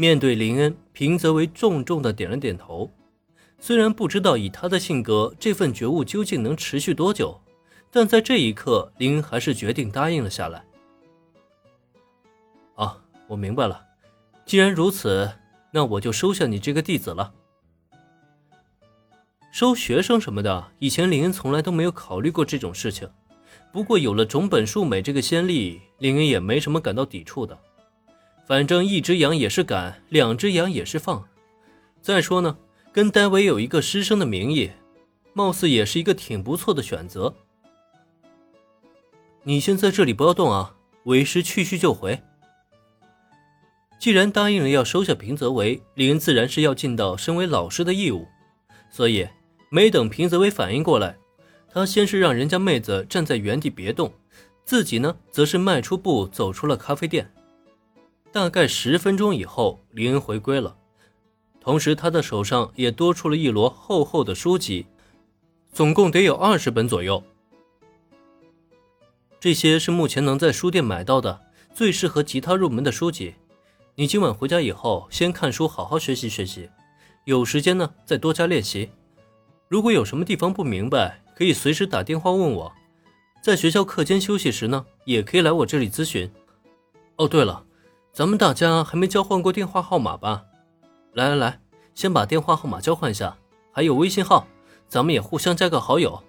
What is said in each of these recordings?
面对林恩，平泽唯重重的点了点头。虽然不知道以他的性格，这份觉悟究竟能持续多久，但在这一刻，林恩还是决定答应了下来。啊，我明白了。既然如此，那我就收下你这个弟子了。收学生什么的，以前林恩从来都没有考虑过这种事情。不过有了种本树美这个先例，林恩也没什么感到抵触的。反正一只羊也是赶，两只羊也是放。再说呢，跟戴维有一个师生的名义，貌似也是一个挺不错的选择。你先在这里不要动啊，为师去去就回。既然答应了要收下平泽唯，林恩自然是要尽到身为老师的义务。所以没等平泽唯反应过来，他先是让人家妹子站在原地别动，自己呢，则是迈出步走出了咖啡店。大概十分钟以后，林恩回归了，同时他的手上也多出了一摞厚厚的书籍，总共得有二十本左右。这些是目前能在书店买到的最适合吉他入门的书籍。你今晚回家以后，先看书，好好学习学习，有时间呢再多加练习。如果有什么地方不明白，可以随时打电话问我。在学校课间休息时呢，也可以来我这里咨询。哦，对了。咱们大家还没交换过电话号码吧？来来来，先把电话号码交换一下，还有微信号，咱们也互相加个好友。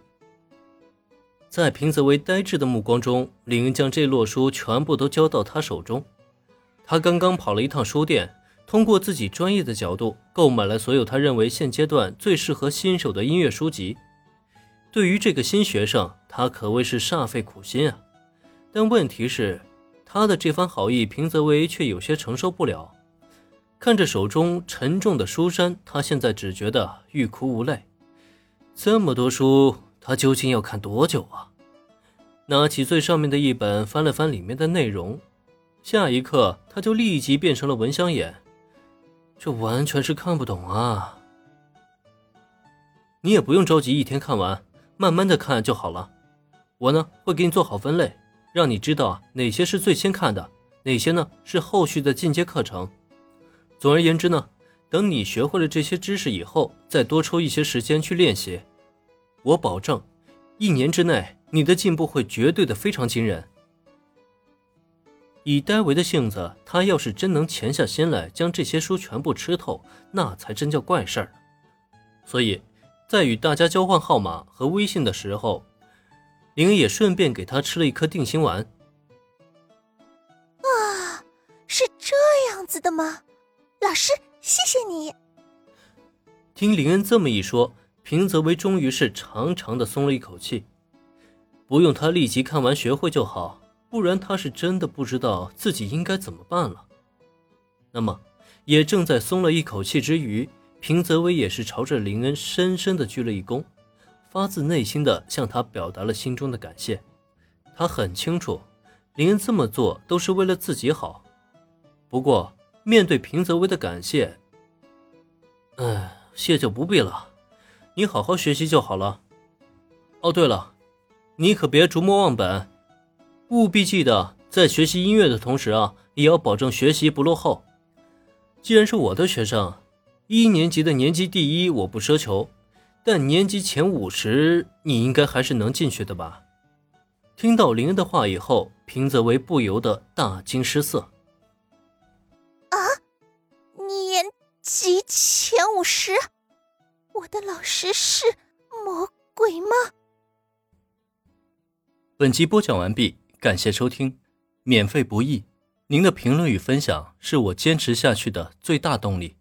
在平泽唯呆滞的目光中，林恩将这摞书全部都交到他手中。他刚刚跑了一趟书店，通过自己专业的角度购买了所有他认为现阶段最适合新手的音乐书籍。对于这个新学生，他可谓是煞费苦心啊。但问题是。他的这番好意，平泽唯却有些承受不了。看着手中沉重的书山，他现在只觉得欲哭无泪。这么多书，他究竟要看多久啊？拿起最上面的一本，翻了翻里面的内容，下一刻他就立即变成了蚊香眼。这完全是看不懂啊！你也不用着急一天看完，慢慢的看就好了。我呢，会给你做好分类。让你知道，哪些是最先看的，哪些呢是后续的进阶课程。总而言之呢，等你学会了这些知识以后，再多抽一些时间去练习，我保证，一年之内你的进步会绝对的非常惊人。以戴维的性子，他要是真能潜下心来将这些书全部吃透，那才真叫怪事儿。所以，在与大家交换号码和微信的时候。林恩也顺便给他吃了一颗定心丸。啊，是这样子的吗？老师，谢谢你。听林恩这么一说，平泽唯终于是长长的松了一口气。不用他立即看完学会就好，不然他是真的不知道自己应该怎么办了。那么，也正在松了一口气之余，平泽唯也是朝着林恩深深的鞠了一躬。发自内心的向他表达了心中的感谢。他很清楚，林恩这么做都是为了自己好。不过，面对平泽唯的感谢，哎，谢就不必了。你好好学习就好了。哦，对了，你可别逐末忘本，务必记得在学习音乐的同时啊，也要保证学习不落后。既然是我的学生，一年级的年级第一我不奢求。但年级前五十，你应该还是能进去的吧？听到林恩的话以后，平泽唯不由得大惊失色。啊，年级前五十，我的老师是魔鬼吗？本集播讲完毕，感谢收听，免费不易，您的评论与分享是我坚持下去的最大动力。